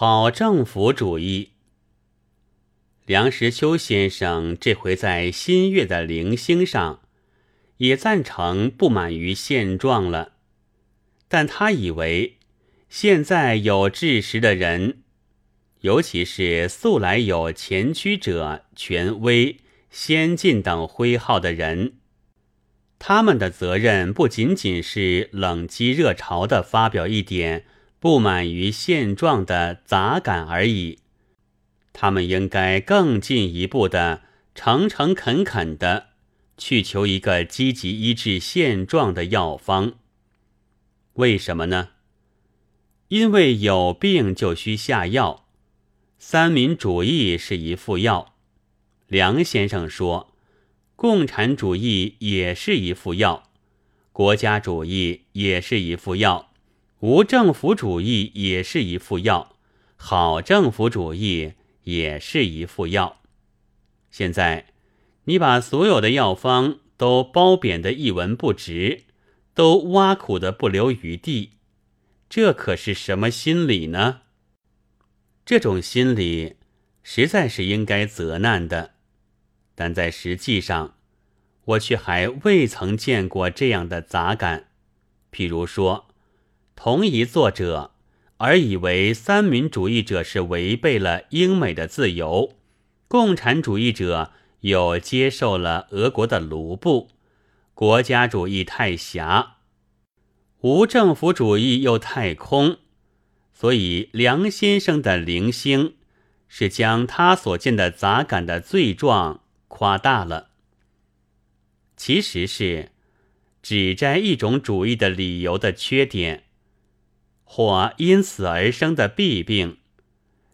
好政府主义。梁实秋先生这回在新月的零星上，也赞成不满于现状了，但他以为现在有知识的人，尤其是素来有前驱者、权威、先进等徽号的人，他们的责任不仅仅是冷激热潮的发表一点不满于现状的杂感而已。他们应该更进一步的、诚诚恳恳的去求一个积极医治现状的药方。为什么呢？因为有病就需下药，三民主义是一副药。梁先生说，共产主义也是一副药，国家主义也是一副药，无政府主义也是一副药，好政府主义。也是一副药。现在，你把所有的药方都褒贬的一文不值，都挖苦的不留余地，这可是什么心理呢？这种心理实在是应该责难的，但在实际上，我却还未曾见过这样的杂感。譬如说，同一作者。而以为三民主义者是违背了英美的自由，共产主义者又接受了俄国的卢布，国家主义太狭，无政府主义又太空，所以梁先生的零星是将他所见的杂感的罪状夸大了，其实是只摘一种主义的理由的缺点。或因此而生的弊病，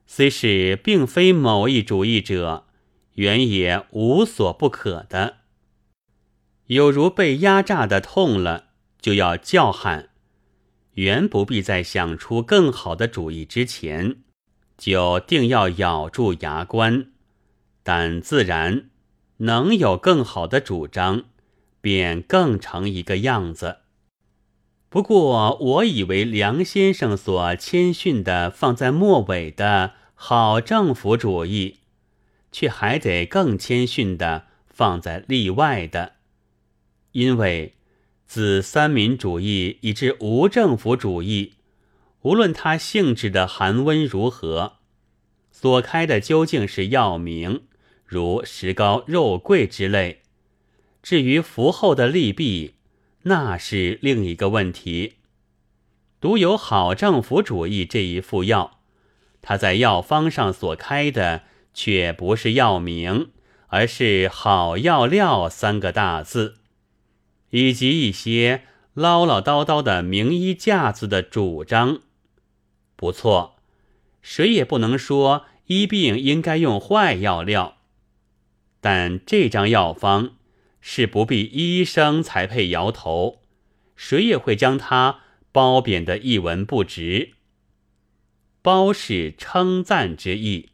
虽是并非某一主义者原也无所不可的。有如被压榨的痛了，就要叫喊，原不必在想出更好的主意之前，就定要咬住牙关。但自然能有更好的主张，便更成一个样子。不过，我以为梁先生所谦逊的放在末尾的好政府主义，却还得更谦逊的放在例外的，因为自三民主义以至无政府主义，无论它性质的寒温如何，所开的究竟是药名，如石膏、肉桂之类。至于服后的利弊，那是另一个问题。独有好政府主义这一副药，它在药方上所开的却不是药名，而是“好药料”三个大字，以及一些唠唠叨叨的名医架子的主张。不错，谁也不能说医病应该用坏药料，但这张药方。是不必医生才配摇头，谁也会将它褒贬的一文不值。褒是称赞之意，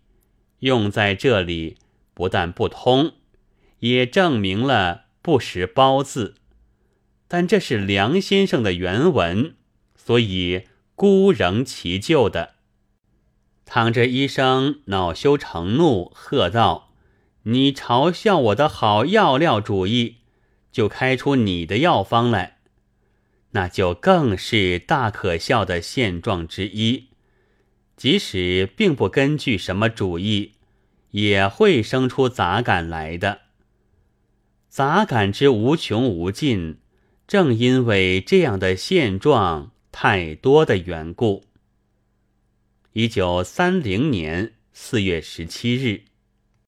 用在这里不但不通，也证明了不识褒字。但这是梁先生的原文，所以孤仍其旧的。躺着医生恼羞成怒，喝道。你嘲笑我的好药料主义，就开出你的药方来，那就更是大可笑的现状之一。即使并不根据什么主义，也会生出杂感来的。杂感之无穷无尽，正因为这样的现状太多的缘故。一九三零年四月十七日。